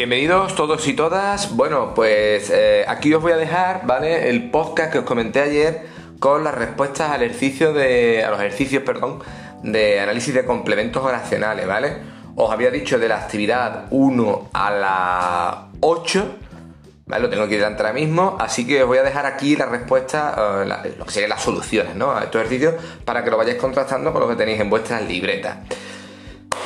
Bienvenidos todos y todas. Bueno, pues eh, aquí os voy a dejar, ¿vale? El podcast que os comenté ayer con las respuestas al ejercicio de. a los ejercicios, perdón, de análisis de complementos oracionales, ¿vale? Os había dicho de la actividad 1 a la 8, ¿vale? Lo tengo aquí delante ahora mismo, así que os voy a dejar aquí la respuesta, eh, lo que serían las soluciones, ¿no? A estos ejercicios para que lo vayáis contrastando con lo que tenéis en vuestras libretas.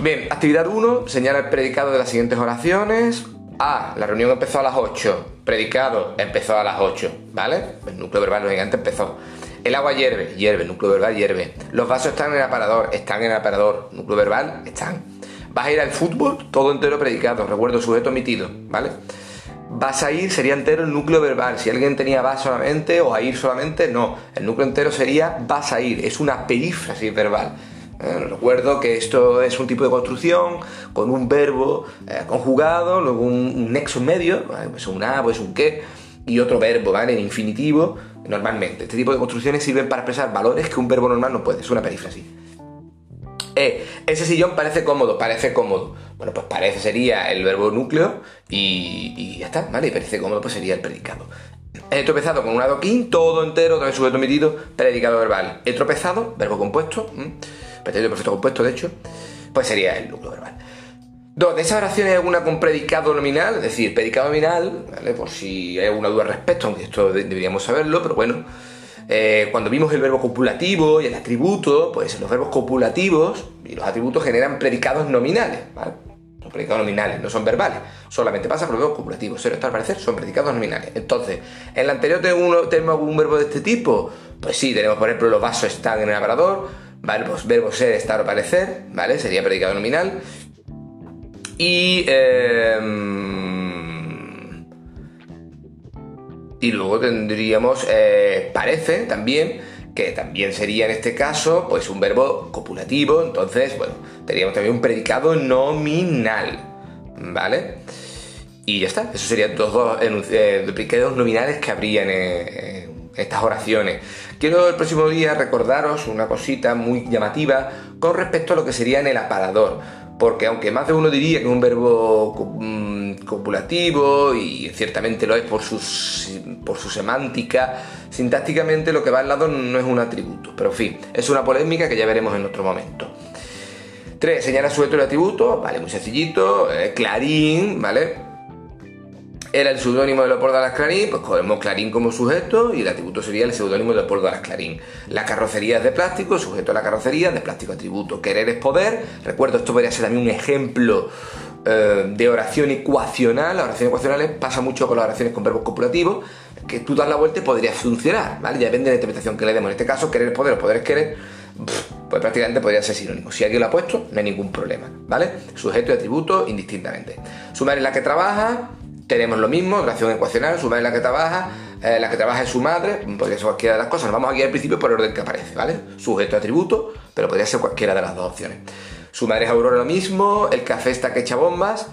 Bien, actividad 1, señala el predicado de las siguientes oraciones. A, la reunión empezó a las 8. Predicado, empezó a las 8. ¿Vale? El núcleo verbal lógicamente empezó. El agua hierve, hierve, núcleo verbal hierve. Los vasos están en el aparador, están en el aparador. Núcleo verbal, están. Vas a ir al fútbol, todo entero predicado. Recuerdo, sujeto omitido, ¿vale? Vas a ir, sería entero el núcleo verbal. Si alguien tenía vas solamente o a ir solamente, no. El núcleo entero sería vas a ir. Es una perífrasis verbal. Eh, recuerdo que esto es un tipo de construcción con un verbo eh, conjugado, luego un, nexo medio, pues un a, pues un qué, y otro verbo, ¿vale? En infinitivo, normalmente. Este tipo de construcciones sirven para expresar valores que un verbo normal no puede, es una perífrasis. E, ese sillón parece cómodo, parece cómodo. Bueno, pues parece sería el verbo núcleo y, ya está, ¿vale? Y parece cómodo, pues sería el predicado. He tropezado con un adoquín, todo entero, vez sujeto metido, predicado verbal. He tropezado, verbo compuesto pretérito perfecto compuesto, de hecho, pues sería el núcleo verbal. Dos, de esas oraciones alguna con predicado nominal, es decir, predicado nominal, ¿vale? Por si hay alguna duda al respecto, aunque esto deberíamos saberlo, pero bueno. Eh, cuando vimos el verbo copulativo y el atributo, pues los verbos copulativos y los atributos generan predicados nominales, ¿vale? Son predicados nominales, no son verbales. Solamente pasa por los verbos copulativos. Pero esto al parecer son predicados nominales. Entonces, ¿en el anterior tenemos algún verbo de este tipo? Pues sí, tenemos por ejemplo los vasos están en el aparador, verbo ser, estar o parecer, ¿vale? Sería predicado nominal. Y. Em, y luego tendríamos eh, parece también, que también sería en este caso, pues un verbo copulativo. Entonces, bueno, tendríamos también un predicado nominal, ¿vale? Y ya está, esos serían los dos eh, predicados nominales que habrían en estas oraciones. Quiero el próximo día recordaros una cosita muy llamativa con respecto a lo que sería en el aparador. Porque aunque más de uno diría que es un verbo mm, copulativo y ciertamente lo es por, por su semántica, sintácticamente lo que va al lado no es un atributo. Pero en fin, es una polémica que ya veremos en otro momento. 3. Señala sujeto y atributo, vale, muy sencillito, eh, clarín, ¿vale? Era el seudónimo de Leopoldo Alas Clarín, pues cogemos Clarín como sujeto y el atributo sería el seudónimo de Leopoldo Alas Clarín. La carrocería es de plástico, sujeto a la carrocería, de plástico atributo. Querer es poder. Recuerdo, esto podría ser también un ejemplo eh, de oración ecuacional. La oración ecuacional pasa mucho con las oraciones con verbos copulativos, que tú das la vuelta y podría funcionar, ¿vale? Ya depende de la interpretación que le demos. En este caso, querer es poder o poder es querer, pues prácticamente podría ser sinónimo. Si alguien lo ha puesto, no hay ningún problema, ¿vale? Sujeto y atributo indistintamente. Sumar en la que trabaja, tenemos lo mismo, relación ecuacional, sumar es la que trabaja, eh, la que trabaja es su madre, podría ser cualquiera de las cosas. Vamos aquí al principio por el orden que aparece, ¿vale? Sujeto atributo, pero podría ser cualquiera de las dos opciones. Su madre es Aurora lo mismo, el café está que echa bombas,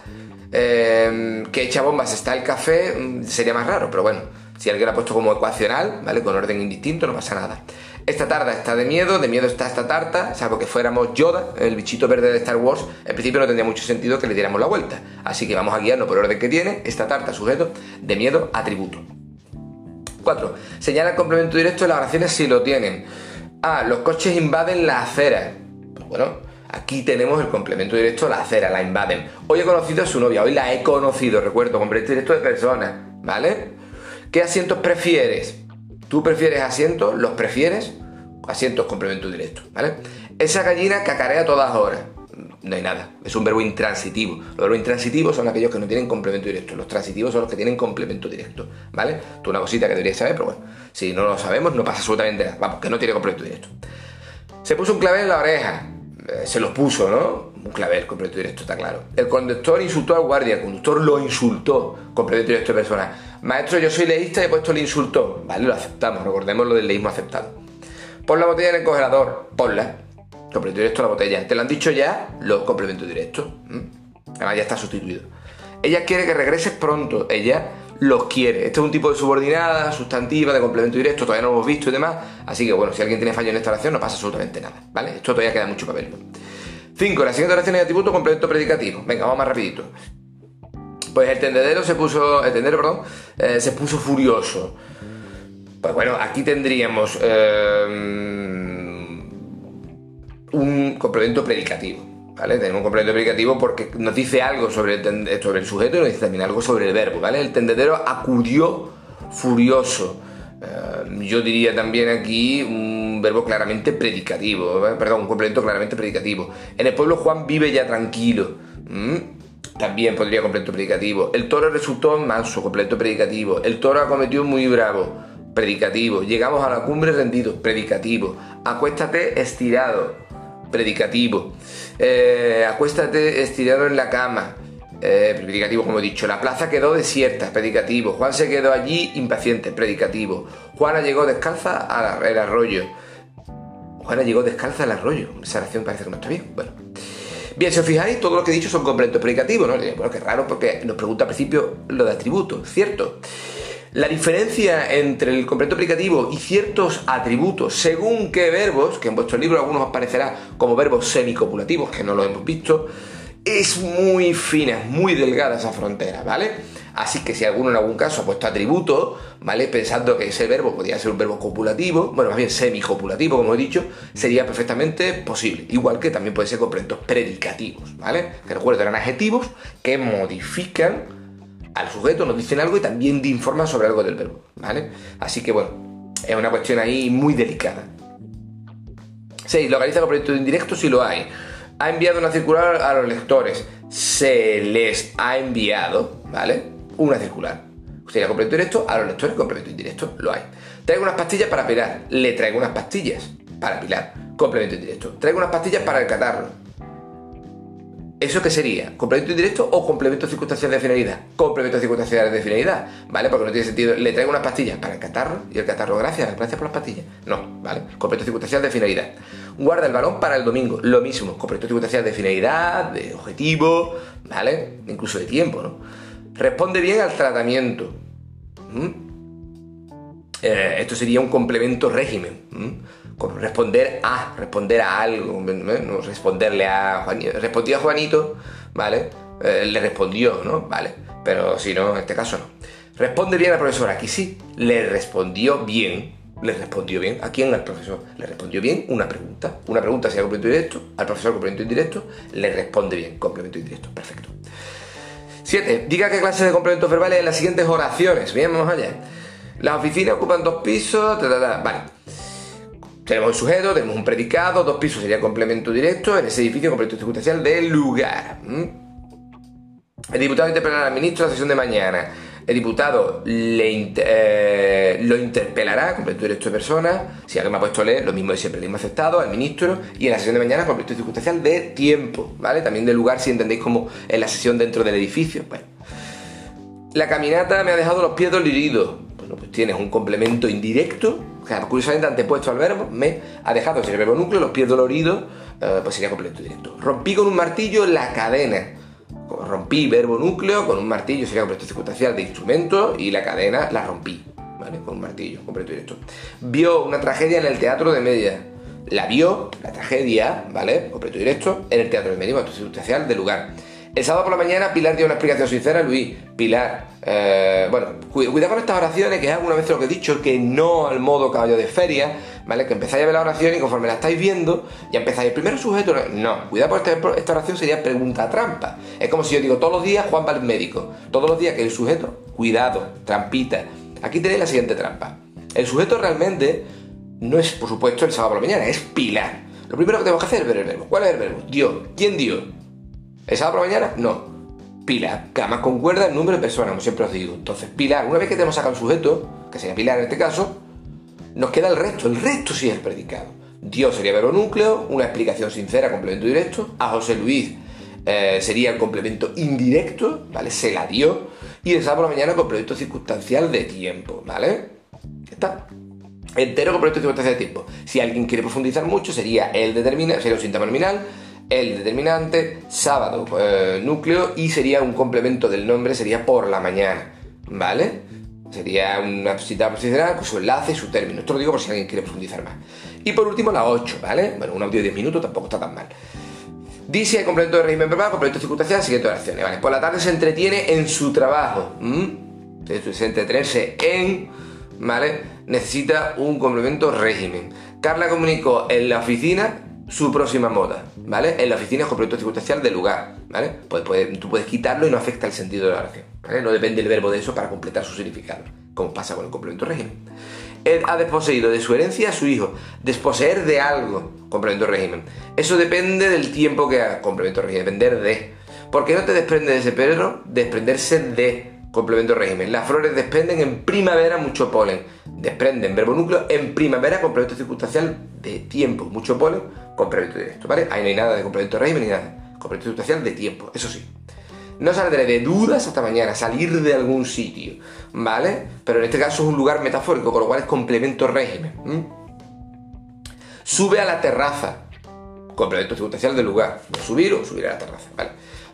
eh, que echa bombas está el café, mm, sería más raro, pero bueno, si alguien lo ha puesto como ecuacional, ¿vale? Con orden indistinto, no pasa nada. Esta tarta está de miedo, de miedo está esta tarta, salvo que fuéramos Yoda, el bichito verde de Star Wars, en principio no tendría mucho sentido que le diéramos la vuelta. Así que vamos a guiarnos por orden que tiene, esta tarta, sujeto, de miedo, atributo. 4. Señala el complemento directo de las oraciones si lo tienen. A. Los coches invaden la acera. Pues bueno, aquí tenemos el complemento directo, la acera, la invaden. Hoy he conocido a su novia, hoy la he conocido, recuerdo, complemento directo de personas, ¿vale? ¿Qué asientos prefieres? ¿Tú prefieres asientos? ¿Los prefieres? Asientos complemento directo, ¿vale? Esa gallina cacarea todas horas. No hay nada, es un verbo intransitivo. Los verbos intransitivos son aquellos que no tienen complemento directo. Los transitivos son los que tienen complemento directo, ¿vale? Tú una cosita que deberías saber, pero bueno, si no lo sabemos no pasa absolutamente nada. Vamos, que no tiene complemento directo. Se puso un clavel en la oreja. Eh, se lo puso, ¿no? Un clavel, complemento directo, está claro. El conductor insultó al guardia, el conductor lo insultó, complemento directo de persona. Maestro, yo soy leísta y he puesto el insulto. Vale, lo aceptamos, recordemos lo del leísmo aceptado. Pon la botella en el congelador. Ponla. Complemento directo la botella. ¿Te lo han dicho ya? Lo complemento directo. Además ya está sustituido. Ella quiere que regreses pronto. Ella los quiere. Este es un tipo de subordinada, sustantiva, de complemento directo, todavía no lo hemos visto y demás. Así que bueno, si alguien tiene fallo en esta oración, no pasa absolutamente nada. ¿Vale? Esto todavía queda mucho para verlo. 5. La siguiente oración es atributo complemento predicativo. Venga, vamos más rapidito. Pues el tendedero se puso, el tendero, perdón, eh, se puso furioso. Pues bueno, aquí tendríamos eh, un complemento predicativo. ¿Vale? Tenemos un complemento predicativo porque nos dice algo sobre el, sobre el sujeto y nos dice también algo sobre el verbo, ¿vale? El tendedero acudió furioso. Eh, yo diría también aquí un verbo claramente predicativo, perdón, un complemento claramente predicativo. En el pueblo Juan vive ya tranquilo. También podría completo predicativo. El toro resultó manso, completo predicativo. El toro acometió muy bravo, predicativo. Llegamos a la cumbre rendido, predicativo. Acuéstate estirado, predicativo. Eh, acuéstate estirado en la cama, eh, predicativo como he dicho. La plaza quedó desierta, predicativo. Juan se quedó allí impaciente, predicativo. Juana llegó descalza al arroyo. Juana llegó descalza al arroyo. Esa oración parece que no está bien. Bueno. Bien, si os fijáis, todo lo que he dicho son complementos predicativos, ¿no? Bueno, qué raro porque nos pregunta al principio lo de atributos, ¿cierto? La diferencia entre el complemento predicativo y ciertos atributos, según qué verbos, que en vuestro libro algunos os como verbos semicopulativos, que no lo hemos visto, es muy fina, muy delgada esa frontera, ¿vale? Así que si alguno en algún caso ha puesto atributo, ¿vale? Pensando que ese verbo podría ser un verbo copulativo, bueno, más bien semicopulativo, como he dicho, sería perfectamente posible. Igual que también puede ser complementos predicativos, ¿vale? Que recuerdo, eran adjetivos que modifican al sujeto, nos dicen algo y también informan sobre algo del verbo, ¿vale? Así que bueno, es una cuestión ahí muy delicada. 6. Localiza complemento indirecto si lo hay. Ha enviado una circular a los lectores. Se les ha enviado, ¿vale? una circular. Sería complemento directo, a los lectores complemento indirecto, lo hay. Traigo unas pastillas para pilar, le traigo unas pastillas para pilar, complemento indirecto. Traigo unas pastillas para el catarro. ¿Eso qué sería? ¿Complemento indirecto o complemento circunstancial de finalidad? Complemento circunstancial de finalidad, ¿vale? Porque no tiene sentido. Le traigo unas pastillas para el catarro y el catarro, gracias, gracias por las pastillas. No, ¿vale? Complemento circunstancial de finalidad. Guarda el balón para el domingo, lo mismo. Complemento circunstancial de finalidad, de objetivo, ¿vale? Incluso de tiempo, ¿no? Responde bien al tratamiento. ¿Mm? Eh, esto sería un complemento régimen. Responder a, responder a algo, responderle a Juanito. Respondió a Juanito, ¿vale? Eh, le respondió, ¿no? Vale. Pero si no, en este caso no. Responde bien al profesor. Aquí sí, le respondió bien. Le respondió bien. ¿A quién? Al profesor. Le respondió bien una pregunta. Una pregunta sería complemento directo. Al profesor complemento indirecto. Le responde bien. Complemento indirecto. Perfecto. 7. Diga qué clase de complementos verbales en las siguientes oraciones. Bien, vamos allá. Las oficinas ocupan dos pisos. Vale. Tenemos el sujeto, tenemos un predicado, dos pisos sería complemento directo, en ese edificio complemento circunstancial del lugar. El diputado interpelará al ministro en la sesión de mañana. El diputado eh, lo interpelará, completo directo de persona. Si alguien me ha puesto a leer, lo mismo de siempre, le hemos aceptado al ministro. Y en la sesión de mañana, completo circunstancial de tiempo, ¿vale? También de lugar, si entendéis como en la sesión dentro del edificio. La caminata me ha dejado los pies doloridos. Bueno, pues tienes un complemento indirecto, o sea, curiosamente antepuesto al verbo, me ha dejado, si el verbo núcleo, los pies doloridos, eh, pues sería complemento directo. Rompí con un martillo la cadena rompí verbo núcleo con un martillo, sería completo circunstancial de instrumento y la cadena la rompí, ¿vale? Con un martillo, completo directo. Vio una tragedia en el teatro de media. La vio, la tragedia, ¿vale? Completo directo, en el teatro de media, completo circunstancial del lugar. El sábado por la mañana Pilar dio una explicación sincera, Luis. Pilar, eh, bueno, cuidado con estas oraciones, que es alguna vez lo que he dicho, que no al modo caballo de feria, ¿vale? Que empezáis a ver la oración y conforme la estáis viendo, ya empezáis el primer sujeto. No, cuidado porque esta oración sería pregunta trampa. Es como si yo digo todos los días Juan va al médico. Todos los días que el sujeto, cuidado, trampita. Aquí tenéis la siguiente trampa. El sujeto realmente no es, por supuesto, el sábado por la mañana, es Pilar. Lo primero que tenemos que hacer es ver el verbo. ¿Cuál es el verbo? Dio. ¿Quién dio? ¿Es sábado por la mañana? No. Pilar, que además concuerda el número de personas, como siempre os digo. Entonces, Pilar, una vez que tenemos sacado un sujeto, que sería Pilar en este caso, nos queda el resto. El resto sí es el predicado. Dios sería verbo núcleo, una explicación sincera, complemento directo. A José Luis eh, sería el complemento indirecto, ¿vale? Se la dio. Y el sábado por la mañana, complemento circunstancial de tiempo, ¿vale? Ya está. Entero complemento circunstancial de tiempo. Si alguien quiere profundizar mucho, sería el determinado, sería un síntoma nominal el determinante, sábado eh, núcleo y sería un complemento del nombre, sería por la mañana, ¿vale? Sería una cita posicional con su enlace y su término. Esto lo digo por si alguien quiere profundizar más. Y por último la 8, ¿vale? Bueno, un audio de 10 minutos tampoco está tan mal. Dice el complemento de régimen verbal, complemento circunstancial, siguiente oraciones. Vale, por la tarde se entretiene en su trabajo. ¿Mm? Se entretenerse en, ¿vale? Necesita un complemento régimen. Carla comunicó en la oficina su próxima moda, ¿vale? En la oficina es complemento circunstancial de lugar, ¿vale? Pues, tú puedes quitarlo y no afecta el sentido de la oración, ¿vale? No depende el verbo de eso para completar su significado, como pasa con el complemento régimen. Él ha desposeído de su herencia a su hijo. Desposeer de algo, complemento régimen. Eso depende del tiempo que haga, complemento régimen, depender de. ¿Por qué no te desprende de ese perro? Desprenderse de, complemento régimen. Las flores desprenden en primavera mucho polen. Desprenden, verbo núcleo, en primavera, complemento circunstancial de tiempo. Mucho polen, complemento directo, ¿vale? Ahí no hay nada de complemento régimen ni nada. Complemento circunstancial de tiempo, eso sí. No saldré de dudas hasta mañana, salir de algún sitio, ¿vale? Pero en este caso es un lugar metafórico, con lo cual es complemento régimen. Sube a la terraza, complemento circunstancial del lugar. subir o subir a la terraza, ¿vale?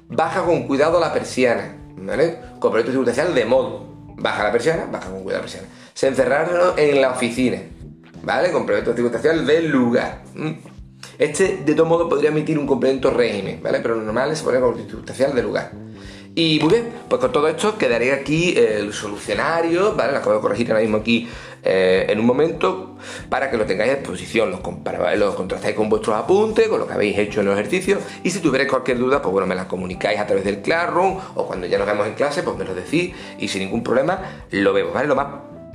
Baja con cuidado la persiana, ¿vale? Complemento circunstancial de modo. Baja la persiana, baja con cuidado la persiana. Se encerraron en la oficina, ¿vale? Complemento circunstancial del lugar. Este, de todo modo, podría emitir un complemento régimen, ¿vale? Pero lo normal es poner complemento circunstancial del lugar. Y muy bien, pues con todo esto quedaría aquí el solucionario, ¿vale? Lo acabo de corregir ahora mismo aquí eh, en un momento para que lo tengáis a disposición, los, los contrastáis con vuestros apuntes, con lo que habéis hecho en los ejercicios y si tuvierais cualquier duda, pues bueno, me la comunicáis a través del Classroom o cuando ya nos vemos en clase, pues me lo decís y sin ningún problema lo vemos, ¿vale? Lo más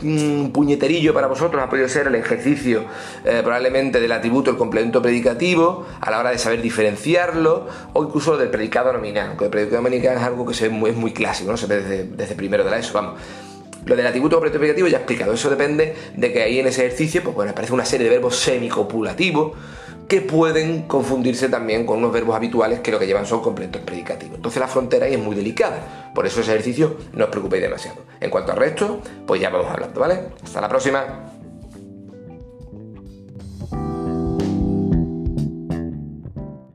un puñeterillo para vosotros ha podido ser el ejercicio eh, probablemente del atributo, el complemento predicativo, a la hora de saber diferenciarlo, o incluso del predicado nominal, aunque el predicado nominal es algo que se, es muy clásico, ¿no? se ve desde, desde primero de la ESO, vamos. Lo del atributo complemento predicativo ya he explicado, eso depende de que ahí en ese ejercicio, pues bueno, aparece una serie de verbos semicopulativos que pueden confundirse también con unos verbos habituales que lo que llevan son complementos predicativos. Entonces la frontera ahí es muy delicada, por eso ese ejercicio no os preocupéis demasiado. En cuanto al resto, pues ya vamos hablando, ¿vale? Hasta la próxima.